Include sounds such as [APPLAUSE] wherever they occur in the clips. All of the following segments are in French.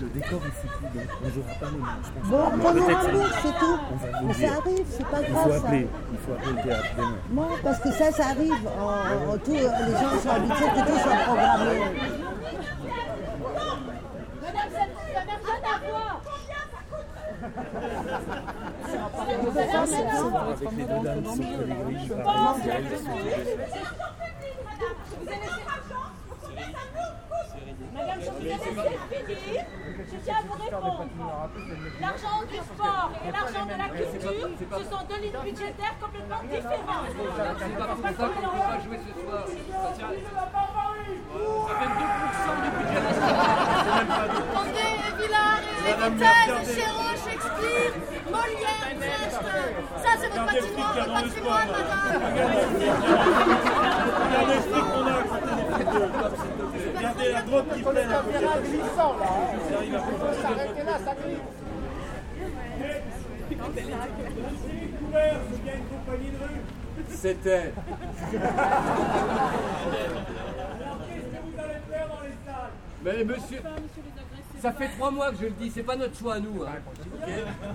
le décor est foutu, donc on jouera pas. Bon, prenons peut-être un c'est tout. On Mais ça arrive, c'est pas Il faut grave ça. appeler, il faut appeler le théâtre demain. Non, parce que ça, ça arrive. En, en tout, les gens sont habitués que tout soit programmé. Madame, ça n'a rien à voir. Vous avez laissé l'argent Madame, je vous ai laissé finir. Je tiens à vous répondre. L'argent du sport et l'argent de la culture, ce sont deux lignes budgétaires complètement différentes. C'est pas pour ça qu'on ne peut pas jouer ce soir. Ça tient- Ça fait 2% du budget [LAUGHS] national. Attendez, Villard, les Vitesse, Chéreau, Shakespeare, Molière, Brecht. Ça, c'est votre patrimoine, votre patrimoine, madame. Regardez ce truc qu'on a Regardez la droite qui glissant là. s'arrêter ça glisse. C'était. Alors qu'est-ce que vous allez faire dans les salles Mais monsieur, ça fait trois mois que je le dis, c'est pas notre choix à nous. Hein.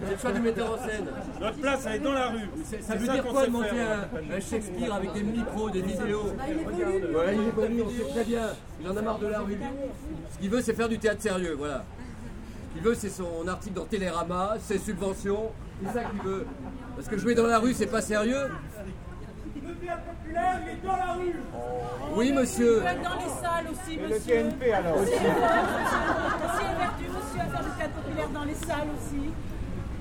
c'est le choix du metteur en scène. Notre place, elle est dans la rue. Ça veut ça dire quoi de monter un, un Shakespeare avec des micros, des vidéos Ouais, il est connu, on sait très bien. Il en a marre de la rue. Ce qu'il veut, c'est faire du théâtre sérieux, voilà. Ce qu'il veut, c'est son article dans Télérama, ses subventions. C'est ça qu'il veut. Parce que jouer dans la rue, c'est pas sérieux. Le théâtre populaire, il est dans la rue. Oui, monsieur. peut être dans les salles aussi, Et le monsieur. TNP alors Si est vertu, monsieur, à faire du théâtre populaire dans les salles aussi.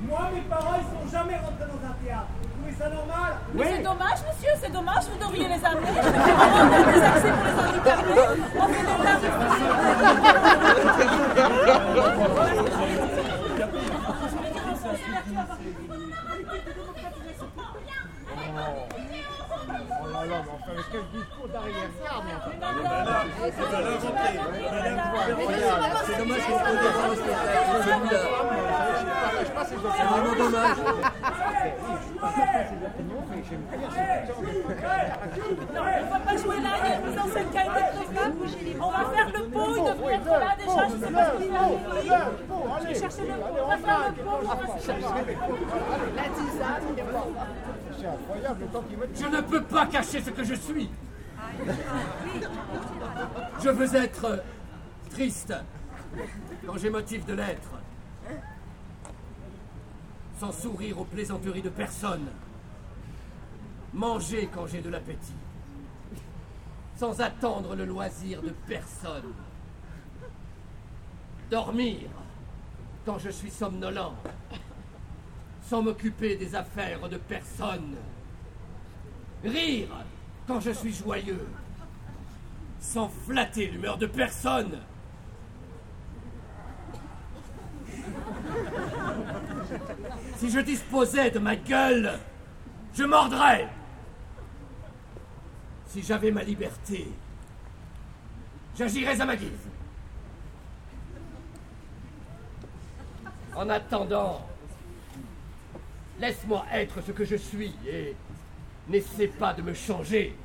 Moi, mes parents, ils sont jamais rentrés dans un théâtre. Vous trouvez ça normal Mais c'est dommage, monsieur, c'est dommage, vous devriez les amener. On a des accès pour les handicapés. On fait des tables. [LAUGHS] Oh là là, quel discours d'arrière-garde. On va l'inventer. C'est dommage qu'on ne pas le spectacle. Celui-là. C'est vraiment dommage. On ne va pas jouer là, il y a une mise en a été prévue. On va faire le pot, là déjà, je ne sais pas ce qu'il a dit. Je vais chercher le pot, on va faire le pot, on va se chercher. C'est incroyable le temps qu'il met. Je ne peux pas cacher ce que je suis. Je veux être triste quand j'ai motif de l'être. Sans sourire aux plaisanteries de personne. Manger quand j'ai de l'appétit. Sans attendre le loisir de personne. Dormir quand je suis somnolent. Sans m'occuper des affaires de personne. Rire quand je suis joyeux. Sans flatter l'humeur de personne. Si je disposais de ma gueule, je mordrais. Si j'avais ma liberté, j'agirais à ma guise. En attendant, laisse-moi être ce que je suis et n'essaie pas de me changer.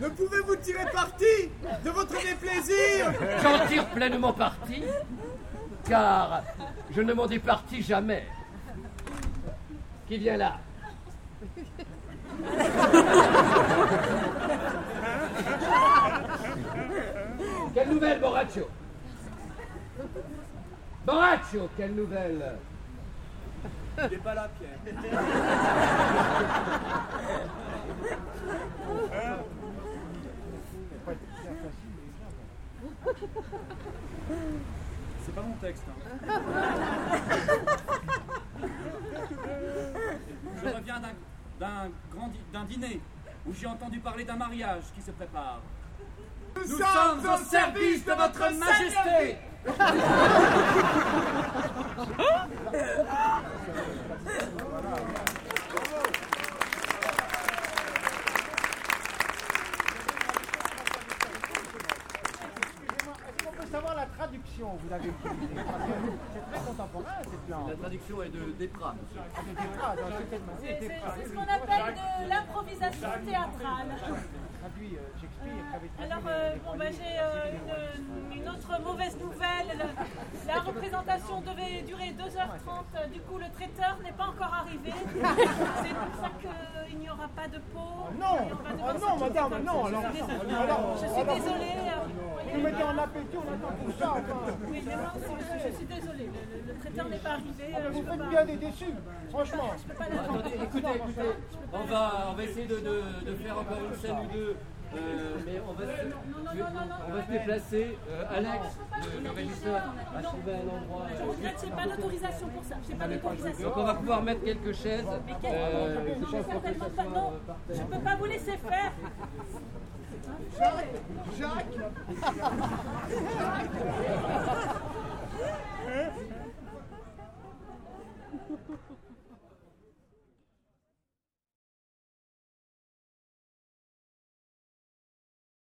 Ne pouvez-vous tirer parti de votre déplaisir? J'en tire pleinement parti, car je ne m'en départis jamais. Qui vient là? Quelle nouvelle, Boraccio Boraccio, quelle nouvelle Il n'est pas là, Pierre. C'est pas mon texte. hein. [LAUGHS] Je reviens d'un- dîner où j'ai entendu parler d'un mariage qui se prépare. Nous, sommes au service de votre majesté [LAUGHS] est-ce qu'on peut savoir la traduction Vous l'avez [LAUGHS] C'est très contemporain cette langue. La traduction est de Desprats, monsieur. Ah, de c'est ce qu'on appelle de improvisation théâtrale. Traduit euh, Shakespeare avait traduit Alors, euh, bon, ben, j'ai euh, une, une autre mauvaise nouvelle. La représentation devait durer 2h30. euh, Du coup, le traiteur n'est pas encore arrivé. [LAUGHS] C'est pour ça qu'il n'y aura pas de pot. Non, Et on va devoir ah non, madame, non, alors, Je suis désolée. alors, Je suis alors, désolée. euh, Vous mettez en appétit, on attend tout ça. Enfin. Oui, mais moi je, je suis désolée. Le, le- le traiteur n'est pas arrivé. Ah, euh, vous faites pas- bien des déçus, franchement. Je peux pas la Attendez, écoutez, écoutez, on va, on va essayer de, de, de faire encore une scène ou deux, euh, mais on va, se, on va se déplacer. Euh, Alex, le, le régisseur, a trouvé un endroit. Je euh, regrette, j'ai pas d'autorisation pour ça. J'ai pas d'autorisation. donc on va pouvoir mettre quelques chaises. Euh, Non, je mais certainement pas. Non, euh, je peux pas vous laisser faire. Jacques, Jacques,